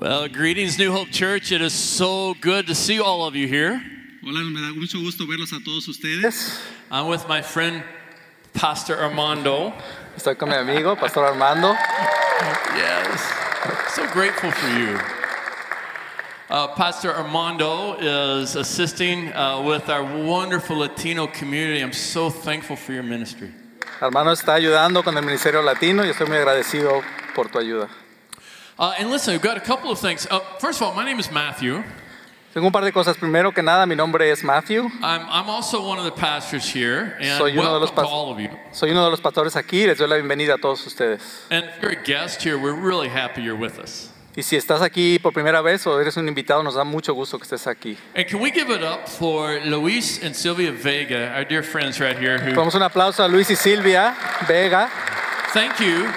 Well, greetings, New Hope Church. It is so good to see all of you here. Hola, me da mucho gusto verlos a todos ustedes. I'm with my friend, Pastor Armando. Estoy con mi amigo, Pastor Armando. Yes. So grateful for you. Uh, Pastor Armando is assisting uh, with our wonderful Latino community. I'm so thankful for your ministry. Hermano está ayudando con el Ministerio Latino y estoy muy agradecido por tu ayuda. Uh, and listen, we've got a couple of things. Uh, first of all, my name is Matthew. Tengo un par de cosas. Primero que nada, mi nombre es Matthew. I'm, I'm also one of the pastors here, and Soy uno de los welcome to all of you. Soy uno de los pastores aquí les doy la bienvenida a todos ustedes. And if you're a guest here, we're really happy you're with us. Y si estás aquí por primera vez o eres un invitado, nos da mucho gusto que estés aquí. And can we give it up for Luis and Sylvia Vega, our dear friends right here, who Damos un aplauso a Luis y Silvia Vega. thank you.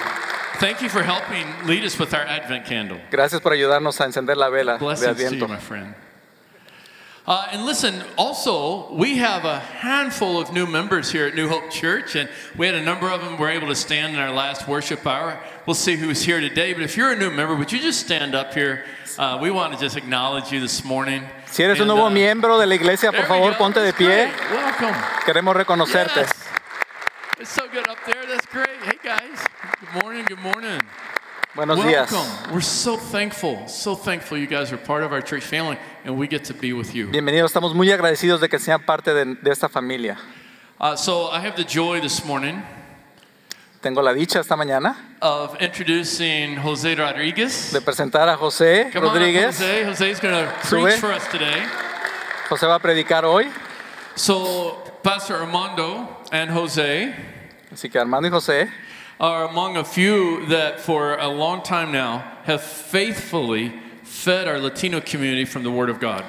Thank you for helping lead us with our Advent candle. Gracias por ayudarnos a encender la vela de Blessings to you, my friend. Uh, and listen, also, we have a handful of new members here at New Hope Church, and we had a number of them were able to stand in our last worship hour. We'll see who's here today, but if you're a new member, would you just stand up here? Uh, we want to just acknowledge you this morning. Si eres un nuevo uh, miembro de la iglesia, por favor, ponte de pie. great. Welcome. Queremos reconocerte. Yes. It's so good up there. That's great. Hey, guys. Good morning. Good morning. Buenos días. Welcome. We're so thankful, so thankful you guys are part of our church family and we get to be with you. Bienvenidos. Estamos muy agradecidos de que sean parte de, de esta familia. Uh, so I have the joy this morning Tengo la dicha esta mañana of introducing Jose Rodriguez. de presentar a José Come on up, Rodríguez. Jose. Jose's going to Sube. preach for us today. José va a predicar hoy. So Pastor Armando and Jose Así que Armando y José are among a few that for a long time now have faithfully fed our Latino community from the Word of God.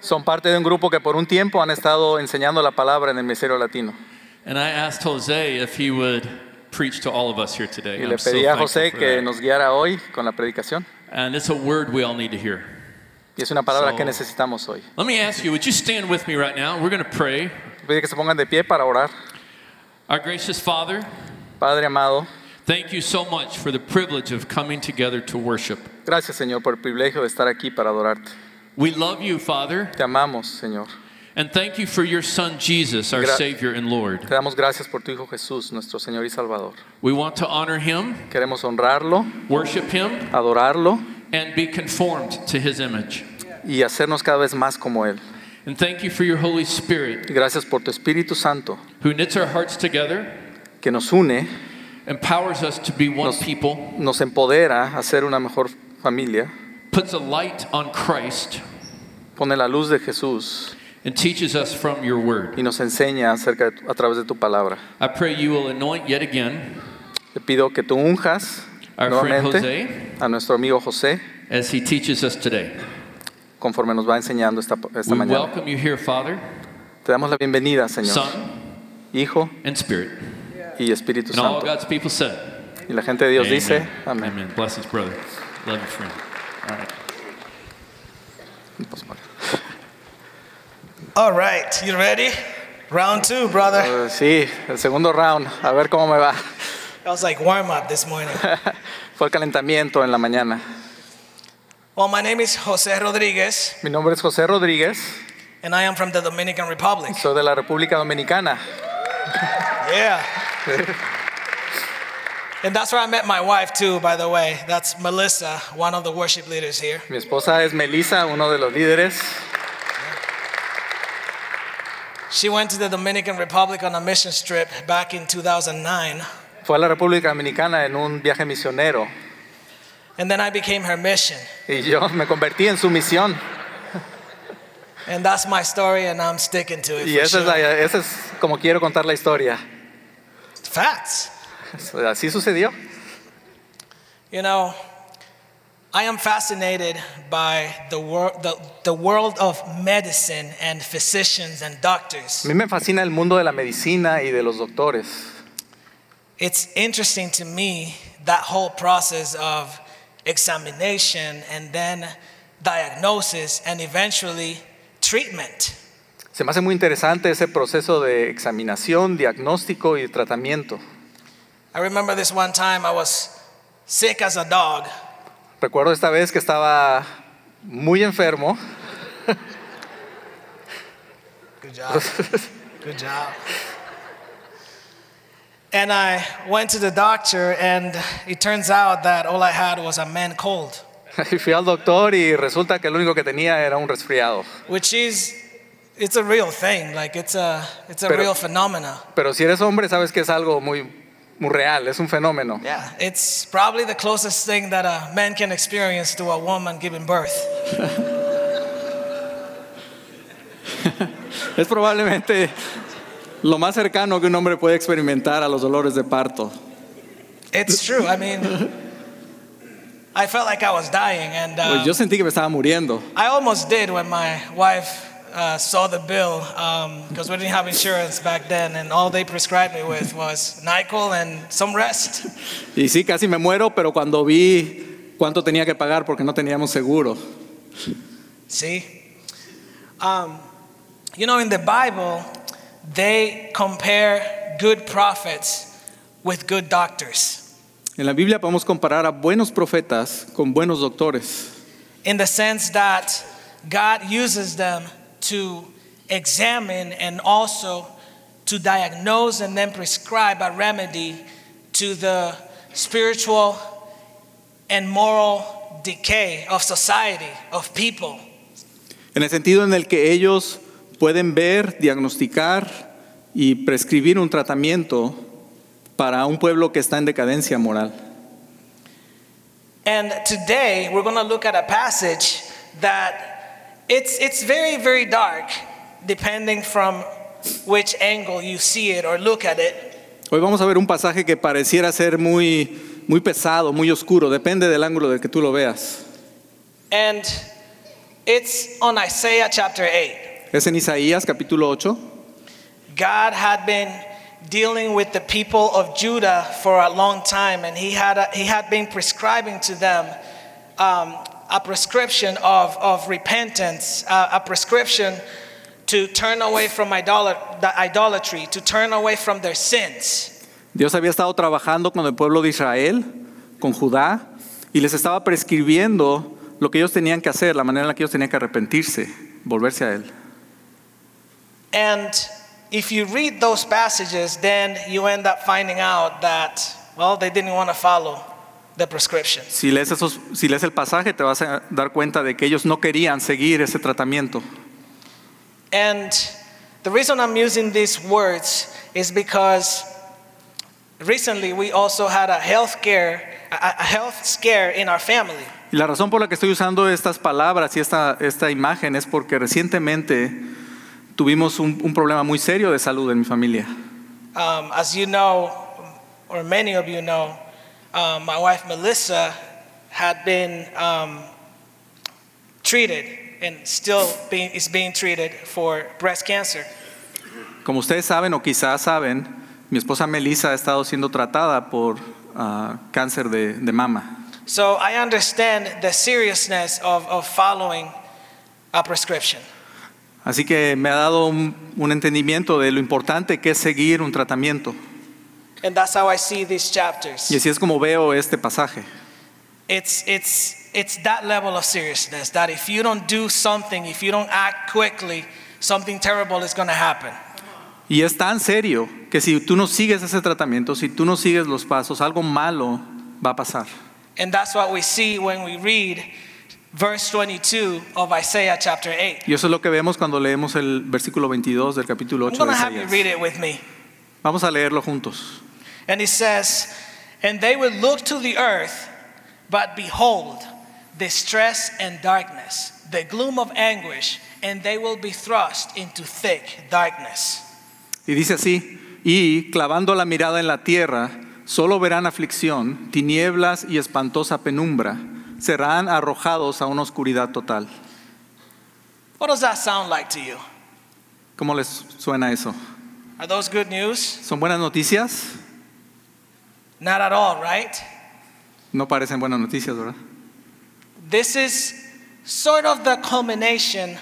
son parte de un grupo que por un tiempo han estado enseñando la palabra en el Ministerio Latino. And I asked Jose if he would preach to all of us here today. Y And le I'm so pedí a José que that. nos guiara hoy con la predicación. And it's a word we all need to hear. Y es una palabra So- que necesitamos hoy. Let me ask you, would you stand with me right now? We're going to pray. Pide que se pongan de pie para orar. Our gracious Father, Padre amado, thank you so much for the privilege of coming together to worship. gracias Señor por el privilegio de estar aquí para adorarte. We love you, Father, Te amamos Señor. and thank you for your Son Jesus, our Gra- Savior and Lord. Te damos gracias por tu Hijo Jesús, nuestro Señor y Salvador. We want to honor him, Queremos honrarlo, worship him, adorarlo and be conformed to his image. y hacernos cada vez más como Él. And thank you for your Holy Spirit Y gracias por tu Espíritu Santo who knits our hearts together, que nos une, empowers us to be one Nos- people, nos empodera a ser una mejor familia, puts a light on Christ, pone la luz de Jesús and teaches us from your word. y nos enseña acerca de a través de tu palabra. I pray you will anoint yet again Te pido que tú unjas our friend nuevamente Jose a nuestro amigo José as he teaches us today. conforme nos va enseñando esta, esta We mañana. welcome you here, Father, Te damos la bienvenida, Señor, Son, Hijo and Spirit. Y Espíritu And all Santo. God's people said, Y la gente de Dios dice, Amen. amén. Amen. Blessings, brother. Love you, friend. All right. All right, you ready? Round two, brother. Eh, Sí, el segundo round, a ver cómo me va. That was like warm up this morning. Fue el calentamiento en la mañana. Well, my name is Jose Rodriguez, Mi nombre es José Rodríguez, and I am from the Dominican Republic. soy de la República Dominicana. Yeah. And that's where I met my wife, too, by the way. That's Melissa, one of the worship leaders here. Mi esposa es Melissa, uno de los líderes. She went to the Dominican Republic on a mission trip back in 2009, Fue a la República Dominicana en un viaje misionero and then I became her mission. y yo me convertí en su misión. And that's my story, and I'm sticking to it. Y esa es, la- esa es como quiero contar la historia. Facts. Así sucedió. You know, I am fascinated by the, wor- the, the world of medicine and physicians and doctors. A mí me fascina el mundo de la medicina y de los doctores. It's interesting to me that whole process of examination and then diagnosis and eventually treatment. Se me hace muy interesante ese proceso de examinación, diagnóstico y tratamiento. I remember this one time I was sick as a dog Recuerdo esta vez que estaba muy enfermo. Good job. Good job. And I went to the doctor, and it turns out that all I had was a man cold, Y fui al doctor y resulta que lo único que tenía era un resfriado. which is it's a real thing. Like it's a it's a Pero- real phenomena. Pero si eres hombre, sabes que es algo muy, muy real, es un fenómeno. Yeah, it's probably the closest thing that a man can experience to a woman giving birth. Es probablemente lo más cercano que un hombre puede experimentar a los dolores de parto. It's true. I mean, I felt like I was dying, and Pues uh, yo sentí que me estaba muriendo. I almost did when my wife uh, saw the bill because we didn't have insurance back then, and all they prescribed me with was Nyquil and some rest. Y sí, casi me muero, pero cuando vi cuánto tenía que pagar porque no teníamos seguro. See, um, you know, in the Bible, they compare good prophets with good doctors. En la Biblia podemos comparar a buenos profetas con buenos doctores. in the sense that God uses them to examine and also to diagnose and then prescribe a remedy to the spiritual and moral decay of society, of people. En el sentido en el que ellos pueden ver, diagnosticar y prescribir un tratamiento para un pueblo que está en decadencia moral. And today we're going to look at a passage that it's, it's very, very dark, depending from which angle you see it or look at it. Hoy vamos a ver un pasaje que pareciera ser muy, muy pesado, muy oscuro, depende del ángulo del que tú lo veas. And it's on Isaiah chapter 8. Es en Isaías capítulo 8. God had been dealing with the people of Judah for a long time, and he had, a, he had been prescribing to them um, a prescription of, of repentance, uh, a prescription to turn away from idolat- idolatry, to turn away from their sins. Dios había estado trabajando con el pueblo de Israel, con Judá, y les estaba prescribiendo lo que ellos tenían que hacer, la manera en la que ellos tenían que arrepentirse, volverse a Él. And if you read those passages, then you end up finding out that, well, they didn't want to follow the prescription. Si lees, esos, si lees el pasaje te vas a dar cuenta de que ellos no querían seguir ese tratamiento. And the reason I'm using these words is because recently we also had a health care, a, health scare in our family. Y la razón por la que estoy usando estas palabras y esta, esta imagen es porque recientemente tuvimos un, un problema muy serio de salud en mi familia. Um, as you know, or many of you know, um, my wife Melissa had been um, treated and still being, is being treated for breast cancer. Como ustedes saben o quizás saben, mi esposa Melissa ha estado siendo tratada por ah, cáncer de, de mama. So I understand the seriousness of, of following a prescription. Así que me ha dado un, un entendimiento de lo importante que es seguir un tratamiento. And that's how I see these chapters. Y así es como veo este pasaje. It's, it's, it's that level of seriousness that if you don't do something, if you don't act quickly, something terrible is going to happen. Y es tan serio que si tú no sigues ese tratamiento, si tú no sigues los pasos, algo malo va a pasar. And that's what we see when we read verse 22 of Isaiah chapter 8. Y eso es lo que vemos cuando leemos el versículo 22 del capítulo 8 I'm de to have you read it with me. Vamos a leerlo juntos. And he says, And they will look to the earth, but behold, distress and darkness, the gloom of anguish, and they will be thrust into thick darkness. Y dice así, y clavando la mirada en la tierra, solo verán aflicción, tinieblas y espantosa penumbra, serán arrojados a una oscuridad total. What does that sound like to you? ¿Cómo les suena eso? Are those good news? ¿Son buenas noticias? Not at all, right? No parecen buenas noticias, ¿verdad? This is sort of the culmination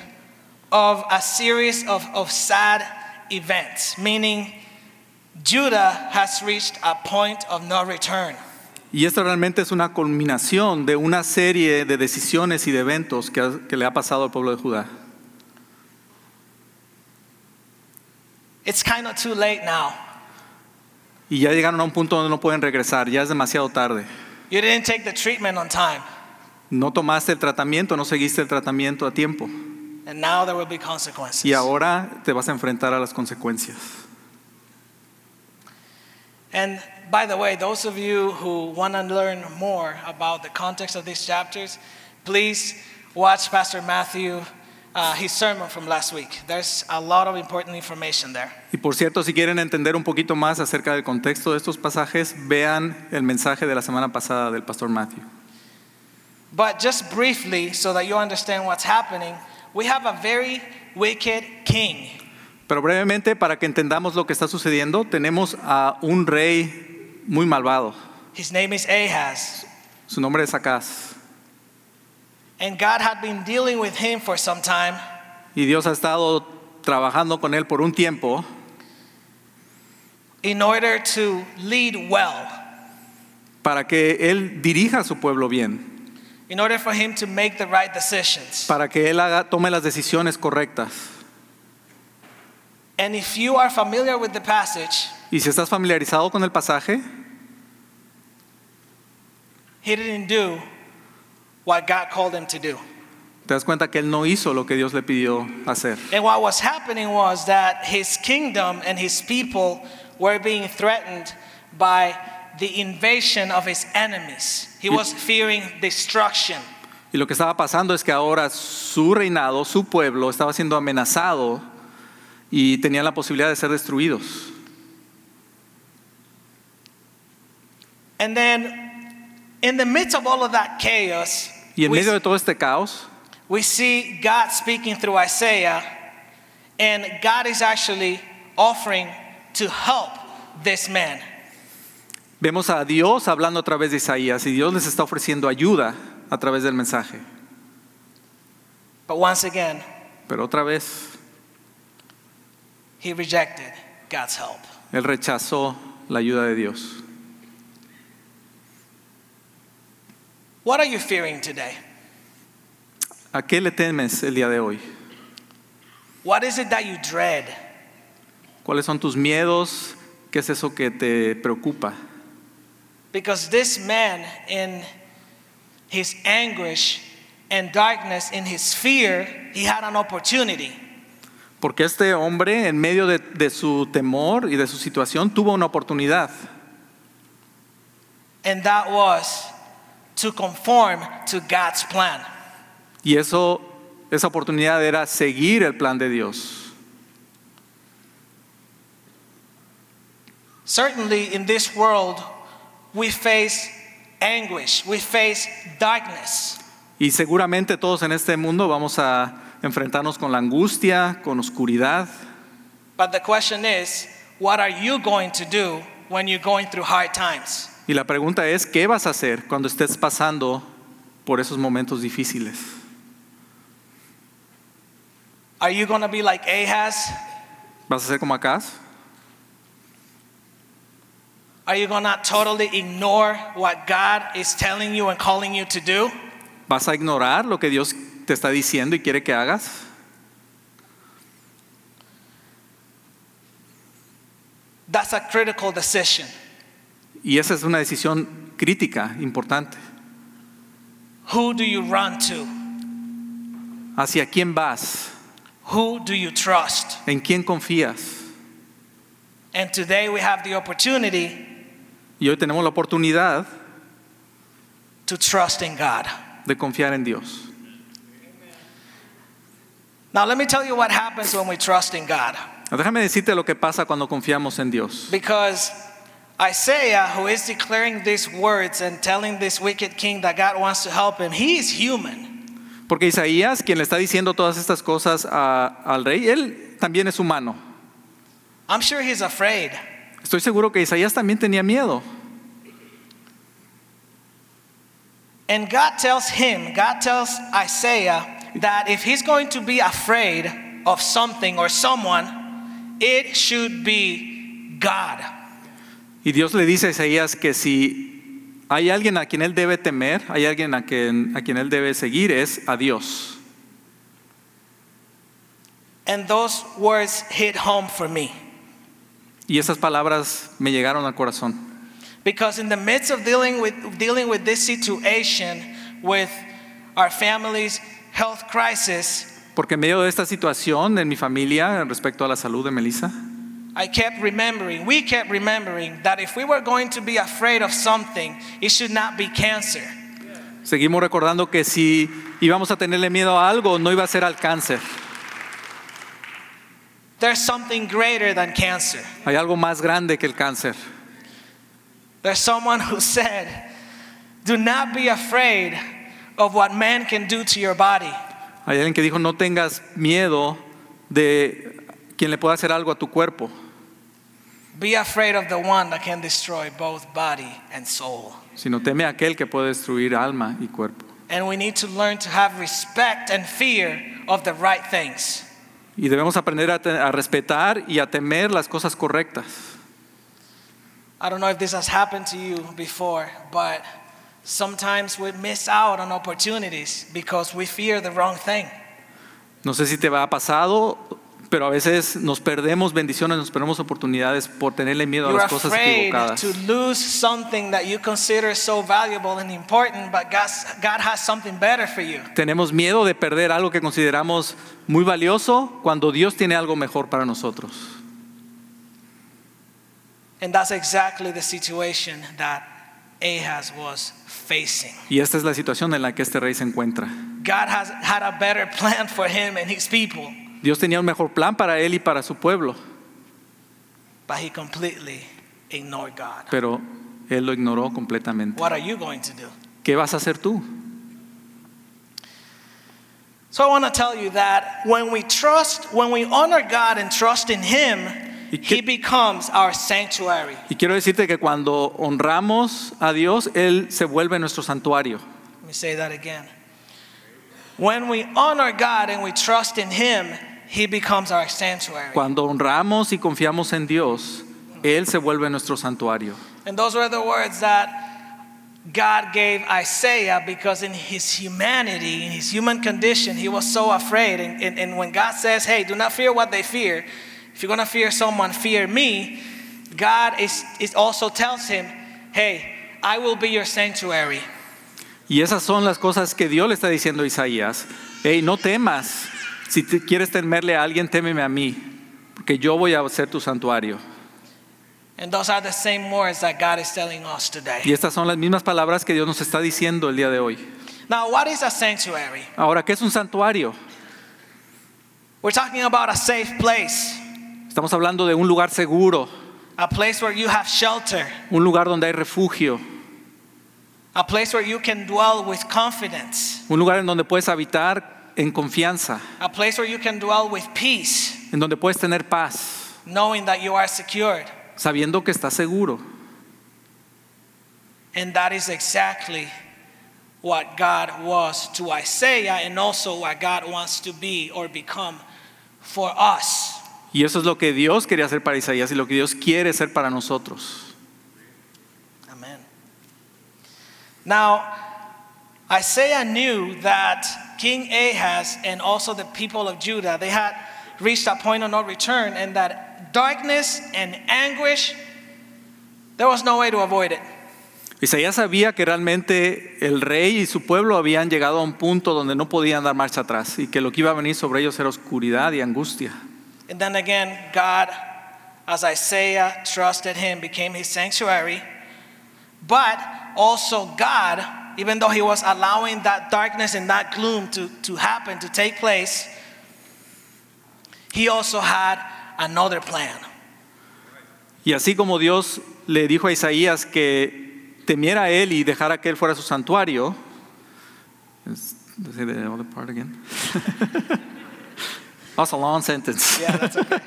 of a series of, of sad events, meaning Judah has reached a point of no return. Y esto realmente es una culminación de una serie de decisiones y de eventos que, ha- que le ha pasado al pueblo de Judá. It's kind of too late now. Y ya llegaron a un punto donde no pueden regresar, ya es demasiado tarde. You didn't take the treatment on time, No tomaste el tratamiento, no seguiste el tratamiento a tiempo. and now there will be consequences. Y ahora te vas a enfrentar a las consecuencias. And by the way, those of you who want to learn more about the context of these chapters, please watch Pastor Matthew, uh, his sermon from last week. There's a lot of important information there. Y por cierto, si quieren entender un poquito más acerca del contexto de estos pasajes, vean el mensaje de la semana pasada del pastor Matthew. But just briefly, so that you understand what's happening, we have a very wicked king. Pero brevemente, para que entendamos lo que está sucediendo, tenemos a un rey muy malvado. His name is Ahaz. Su nombre es Acaz. And God had been dealing with him for some time Y Dios ha estado trabajando con él por un tiempo in order to lead well, para que él dirija a su pueblo bien, in order for him to make the right decisions. para que él haga, tome las decisiones correctas. And if you are familiar with the passage, Y si estás familiarizado con el pasaje, he didn't do what God called him to do. te das cuenta que él no hizo lo que Dios le pidió hacer. And what was happening was that his kingdom and his people were being threatened by the invasion of his enemies. He was fearing destruction. Y lo que estaba pasando es que ahora su reinado, su pueblo, estaba siendo amenazado y tenían la posibilidad de ser destruidos. And then, in the midst of all of that chaos, Y en we, medio de todo este caos, we see God speaking through Isaiah, and God is actually offering to help this man. vemos a Dios hablando a través de Isaías y Dios les está ofreciendo ayuda a través del mensaje. But once again, Pero otra vez, he rejected God's help. él rechazó la ayuda de Dios. What are you fearing today? ¿A qué le temes el día de hoy? What is it that you dread? ¿Cuáles son tus miedos? ¿Qué es eso que te preocupa? Because this man, in his anguish and darkness, in his fear, he had an opportunity. Porque este hombre, en medio de, de su temor y de su situación, tuvo una oportunidad. And that was to conform to God's plan. Y eso, esa oportunidad era seguir el plan de Dios. Certainly, in this world, we face anguish, we face darkness. Y seguramente todos en este mundo vamos a enfrentarnos con la angustia, con oscuridad. But the question is, what are you going to do when you're going through hard times? Y la pregunta es, ¿qué vas a hacer cuando estés pasando por esos momentos difíciles? Are you going to be like Ahaz? ¿Vas a ser como acá? Are you going to totally ignore what God is telling you and calling you to do? ¿Vas a ignorar lo que Dios te está diciendo y quiere que hagas? That's a critical decision. Y esa es una decisión crítica, importante. Who do you run to? ¿Hacia quién vas? Who do you trust? ¿En quién confías? And today we have the opportunity Y hoy tenemos la oportunidad to trust in God. de confiar en Dios. Now, let me tell you what happens when we trust in God. Déjame decirte lo que pasa cuando confiamos en Dios. Because Isaiah, who is declaring these words and telling this wicked king that God wants to help him, he is human. Porque Isaías, quien le está diciendo todas estas cosas a- al rey, él también es humano. I'm sure he's afraid. Estoy seguro que Isaías también tenía miedo. And God tells him, God tells Isaiah that if he's going to be afraid of something or someone, it should be God. Y Dios le dice a Isaías que si hay alguien a quien él debe temer, hay alguien a quien, a quien él debe seguir, es a Dios. And those words hit home for me. Y esas palabras me llegaron al corazón. Because in the midst of dealing with, dealing with this situation, with our family's health crisis, Porque en medio de esta situación en mi familia respecto a la salud de Melissa, I kept remembering, we kept remembering that if we were going to be afraid of something, it should not be cancer. seguimos recordando que si íbamos a tenerle miedo a algo, no iba a ser al cáncer. There's something greater than cancer. Hay algo más grande que el cáncer. There's someone who said, Do not be afraid of what man can do to your body. Hay alguien que dijo, no tengas miedo de quien le pueda hacer algo a tu cuerpo, Be afraid of the one that can destroy both body and soul. sino teme a aquel que puede destruir alma y cuerpo. And we need to learn to have respect and fear of the right things. Y debemos aprender a, te- a respetar y a temer las cosas correctas. I don't know if this has happened to you before, but sometimes we miss out on opportunities because we fear the wrong thing. No sé si te va pasado, pero a veces nos perdemos bendiciones, nos perdemos oportunidades por tenerle miedo a You're las cosas equivocadas. to lose something that you consider so valuable and important, but God has something better for you. Tenemos miedo de perder algo que consideramos muy valioso cuando Dios tiene algo mejor para nosotros. And that's exactly the situation that Ahaz was facing. Y esta es la situación en la que este rey se encuentra. God has had a better plan for him and his people, Dios tenía un mejor plan para él y para su pueblo, but he completely ignored God. pero él lo ignoró completamente. What are you going to do? ¿Qué vas a hacer tú? So I want to tell you that when we trust, when we honor God and trust in Him, ¿Y qué- He becomes our sanctuary. Y quiero decirte que cuando honramos a Dios, Él se vuelve nuestro santuario. Let me say that again. When we honor God and we trust in Him, He becomes our sanctuary. Cuando honramos y confiamos en Dios, Él se vuelve nuestro santuario. And those were the words that God gave Isaiah because in his humanity, in his human condition, he was so afraid. And, and, and when God says, hey, do not fear what they fear, if you're going to fear someone, fear me, God is, is also tells him, hey, I will be your sanctuary. Y esas son las cosas que Dios le está diciendo a Isaías. Hey, no temas. Si te quieres temerle a alguien, témeme a mí, porque yo voy a ser tu santuario. And those are the same words that God is telling us Y estas son las mismas palabras que Dios nos está diciendo el día de hoy. Now, what is a sanctuary? Ahora, ¿qué es un santuario? We're talking about a safe place, Estamos hablando de un lugar seguro, a place where you have shelter, un lugar donde hay refugio, a place where you can dwell with confidence. un lugar en donde puedes habitar en confianza, A place where you can dwell with peace, en donde puedes tener paz, knowing that you are secured. sabiendo que estás seguro. And that is exactly what God was to Isaiah and also what God wants to be or become for us. Y eso es lo que Dios quería hacer para Isaías y lo que Dios quiere ser para nosotros. Amen. Now, Isaiah knew that King Ahaz and also the people of Judah, they had reached a point of no return and that darkness and anguish, there was no way to avoid it. Isaías sabía que realmente el rey y su pueblo habían llegado a un punto donde no podían dar marcha atrás y que lo que iba a venir sobre ellos era oscuridad y angustia. And then again, God, as Isaiah trusted him, became his sanctuary. But also, God, even though he was allowing that darkness and that gloom to, to happen, to take place, he also had another plan. Y así como Dios le dijo a Isaías que temiera a él y dejara que él fuera su santuario, is- say the other part again. That's a long sentence. Yeah, that's okay.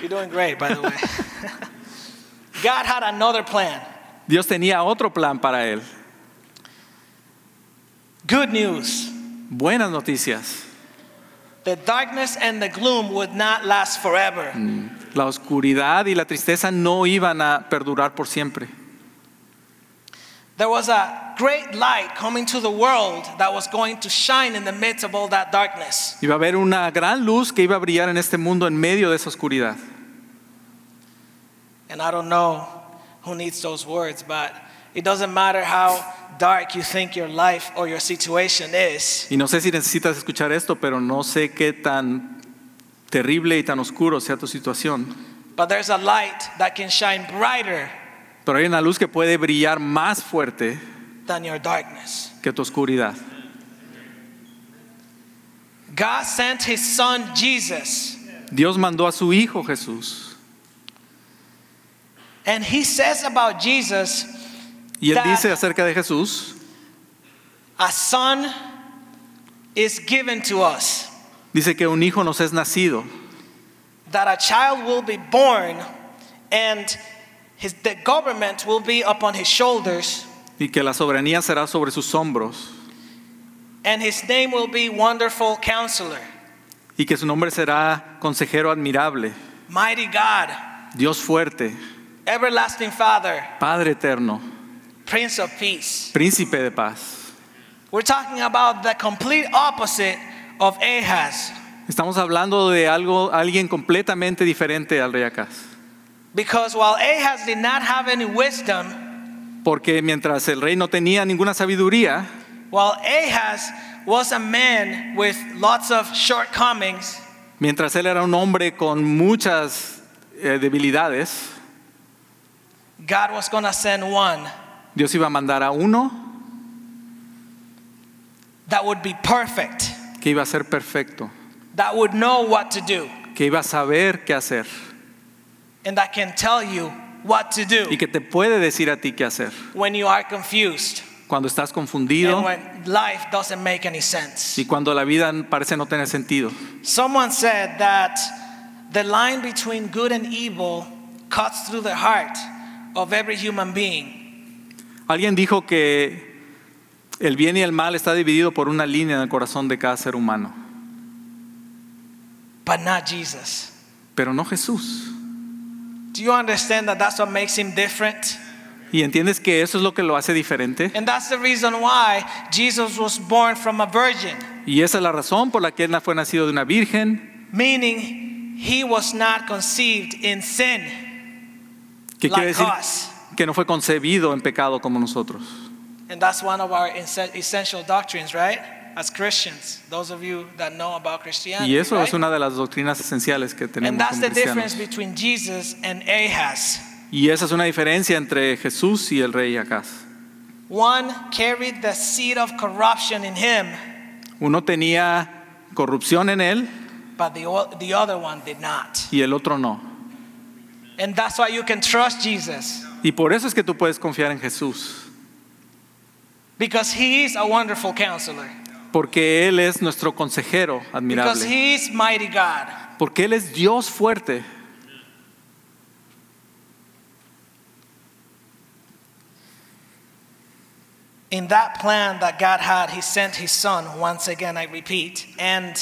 You're doing great, by the way. God had another plan. Dios tenía otro plan para él. Good news. Buenas noticias. The darkness and the gloom would not last forever. La oscuridad y la tristeza no iban a perdurar por siempre. there was a great light coming to the world that was going to shine in the midst of all that darkness. Iba a haber una gran luz que iba a brillar en este mundo en medio de esa oscuridad. And I don't know who needs those words, but it doesn't matter how dark you think your life or your situation is. Y no sé si necesitas escuchar esto, pero no sé qué tan terrible y tan oscuro sea tu situación. But there's a light that can shine brighter Pero hay una luz que puede brillar más fuerte than your darkness. que tu oscuridad. God sent his son Jesus, Dios mandó a su Hijo Jesús. And he says about Jesus, Y él That- dice acerca de Jesús, a son is given to us, dice que un hijo nos es nacido. That a child will be born, and his, the government will be upon his shoulders, y que la soberanía será sobre sus hombros. And his name will be Wonderful Counselor, y que su nombre será consejero admirable, Mighty God, Dios fuerte, Everlasting Father, Padre eterno, Prince of Peace. príncipe de paz. We're talking about the complete opposite of Ahaz. Estamos hablando de algo, alguien completamente diferente al rey Acaz. Because while Ahaz did not have any wisdom, Porque mientras el rey no tenía ninguna sabiduría, while Ahaz was a man with lots of shortcomings, mientras él era un hombre con muchas eh, debilidades, God was going to send one Dios iba a mandar a uno that would be perfect, que iba a ser perfecto, that would know what to do, que iba a saber qué hacer and that can tell you what to do y que te puede decir a ti qué hacer when you are confused cuando estás and confundido when life doesn't make any sense. y cuando la vida parece no tener sentido. Someone said that the line between good and evil cuts through the heart of every human being. Alguien dijo que el bien y el mal está dividido por una línea en el corazón de cada ser humano, but not Jesus. pero no Jesús. Do you understand that that's what makes him different? Y entiendes que eso es lo que lo hace diferente. And that's the reason why Jesus was born from a virgin, Y esa es la razón por la que él fue nacido de una virgen, meaning he was not conceived in sin que quiere decir que no fue concebido en pecado como nosotros. And that's one of our essential doctrines, right? As Christians, those of you that know about Christianity. Y eso right? es una de las doctrinas esenciales que And tenemos that's como the difference between Jesus and Ahaz. Y esa es una diferencia entre Jesús y el rey Acaz. One carried the seed of corruption in him, Uno tenía corrupción en él but the other one did not. y el otro no. And that's why you can trust Jesus, Y por eso es que tú puedes confiar en Jesús, because he is a wonderful counselor, porque Él es nuestro consejero because he is mighty God. porque Él es Dios fuerte. In that plan that God had, he sent his son, once again, I repeat. And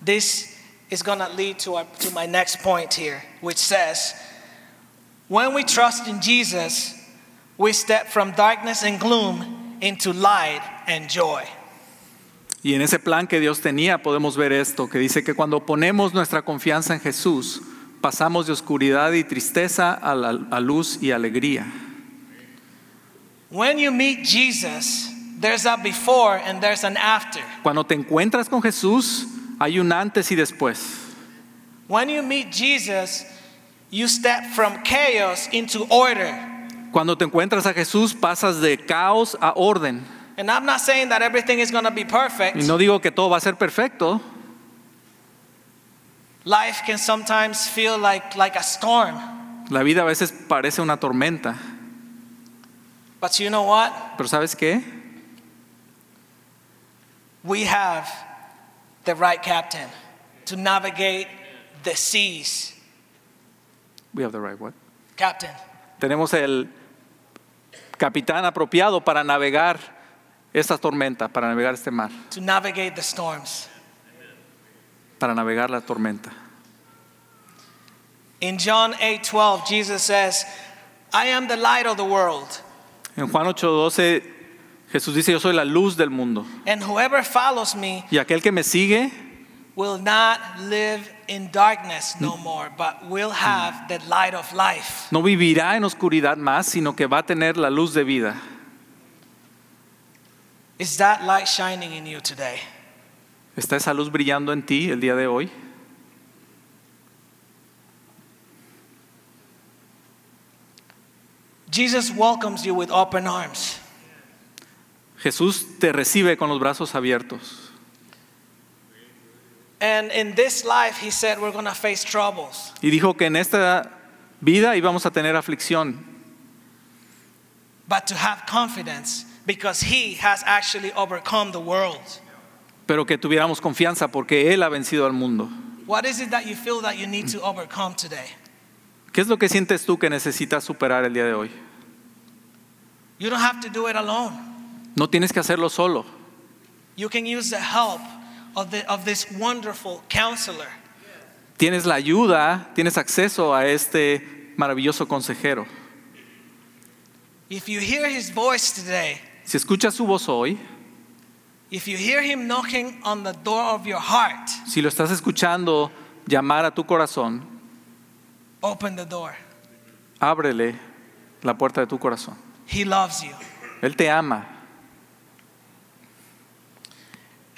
this is going to lead to, our, to my next point here, which says, when we trust in Jesus, we step from darkness and gloom into light and joy. Y en ese plan que Dios tenía podemos ver esto, que dice que cuando ponemos nuestra confianza en Jesús, pasamos de oscuridad y tristeza a, la, a luz y alegría. When you meet Jesus, there's a before and there's an after. Cuando te encuentras con Jesús, hay un antes y después. When you meet Jesus, you step from chaos into order. Cuando te encuentras a Jesús, pasas de caos a orden. And I'm not saying that everything is going to be perfect. Y no digo que todo va a ser perfecto. Life can sometimes feel like, like a storm. La vida a veces parece una tormenta. But you know what? Pero ¿sabes qué? We have the right captain to navigate the seas. We have the right what? Captain. Tenemos el capitán apropiado para navegar esta tormenta, para navegar este mar, To navigate the storms. para navegar la tormenta. In John 8 12, Jesus says, I am the light of the world. En Juan 8:12 Jesús dice, yo soy la luz del mundo. And whoever follows me Y aquel que me sigue will not live in darkness no more, but will have the light of life. no vivirá en oscuridad más, sino que va a tener la luz de vida. Is that light shining in you today? ¿Está esa luz brillando en ti el día de hoy? Jesus welcomes you with open arms. Jesús te recibe con los brazos abiertos. And in this life, he said we're going to face troubles. Y dijo que en esta vida íbamos a tener aflicción, but to have confidence because he has actually overcome the world. pero que tuviéramos confianza porque Él ha vencido al mundo. What is it that you feel that you need to overcome today? ¿Qué es lo que sientes tú que necesitas superar el día de hoy? You don't have to do it alone. No tienes que hacerlo solo. You can use the help of, the, of this wonderful counselor. Tienes la ayuda, tienes acceso a este maravilloso consejero. If you hear his voice today, Si escuchas su voz hoy, if you hear him knocking on the door of your heart, si lo estás escuchando llamar a tu corazón, open the door. ábrele la puerta de tu corazón. He loves you. Él te ama.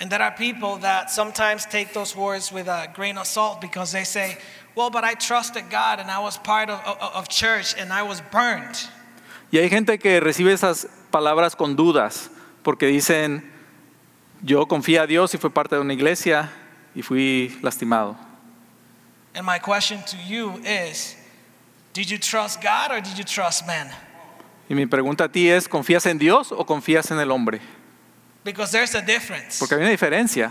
And there are people that sometimes take those words with a grain of salt because they say, well, but I trusted God and I was part of, of, of church and I was burned. Y hay gente que recibe esas palabras con dudas, porque dicen, yo confío a Dios y fui parte de una iglesia y fui lastimado. And my question to you is Did you trust God or did you trust man? Y mi pregunta a ti es, ¿confías en Dios o confías en el hombre? Because there's a difference. Porque hay una diferencia.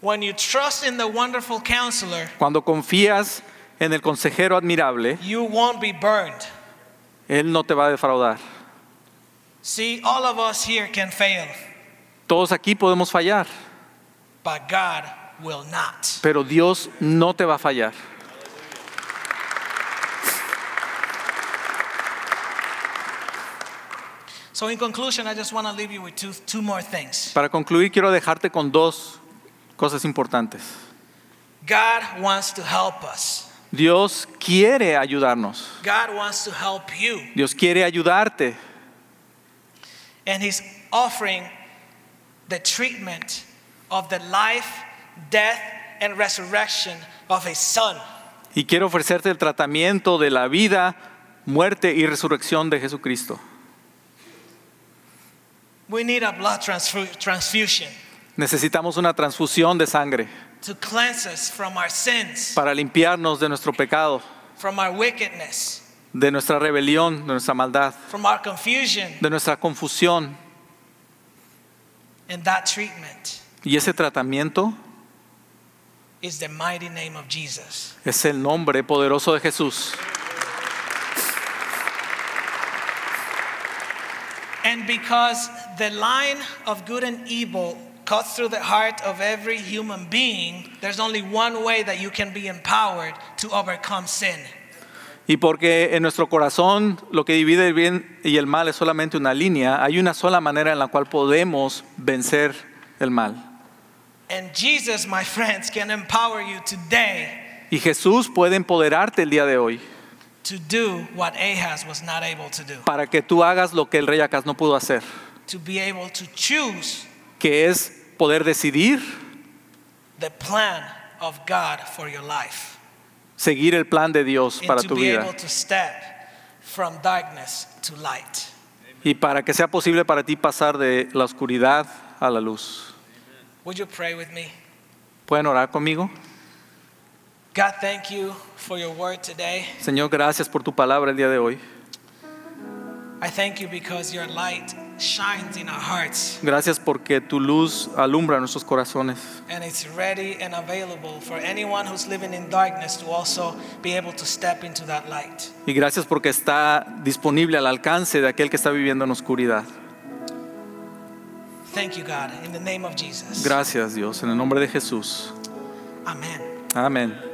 When you trust in the wonderful counselor, Cuando confías en el consejero admirable, you won't be burned. Él no te va a defraudar. See, all of us here can fail, Todos aquí podemos fallar, but God will not. pero Dios no te va a fallar. So, in conclusion, I just want to leave you with two, two more things. Para concluir, quiero dejarte con dos cosas importantes. God wants to help us, Dios quiere ayudarnos. God wants to help you, Dios quiere ayudarte. and He's offering the treatment of the life, death, and resurrection of His Son. Y quiero ofrecerte el tratamiento de la vida, muerte y resurrección de Jesucristo. We need a blood transfu- transfusion Necesitamos una transfusión de sangre to cleanse us from our sins, para limpiarnos de nuestro pecado, from our wickedness, de nuestra rebelión, de nuestra maldad, from our confusion, de nuestra confusión. and that treatment Y ese tratamiento is the mighty name of Jesus. es el nombre poderoso de Jesús. And because the line of good and evil cuts through the heart of every human being, there's only one way that you can be empowered to overcome sin. Y porque en nuestro corazón lo que divide el bien y el mal es solamente una línea, hay una sola manera en la cual podemos vencer el mal. And Jesus, my friends, can empower you today Y Jesús puede empoderarte el día de hoy to do what Ahaz was not able to do, para que tú hagas lo que el rey Acaz no pudo hacer, to be able to choose que es poder decidir the plan of God for your life seguir el plan de Dios and para to tu be vida able to step from darkness to light. y para que sea posible para ti pasar de la oscuridad a la luz. Would you pray with me? ¿Pueden orar conmigo? God, thank you for your word today. Señor, gracias por tu palabra el día de hoy. I thank you because your light shines in our hearts Gracias porque tu luz alumbra nuestros corazones. and it's ready and available for anyone who's living in darkness to also be able to step into that light. Y gracias porque está disponible al alcance de aquel que está viviendo en oscuridad. Thank you, God, in the name of Jesus. Gracias Dios, en el nombre de Jesús. Amen. Amén.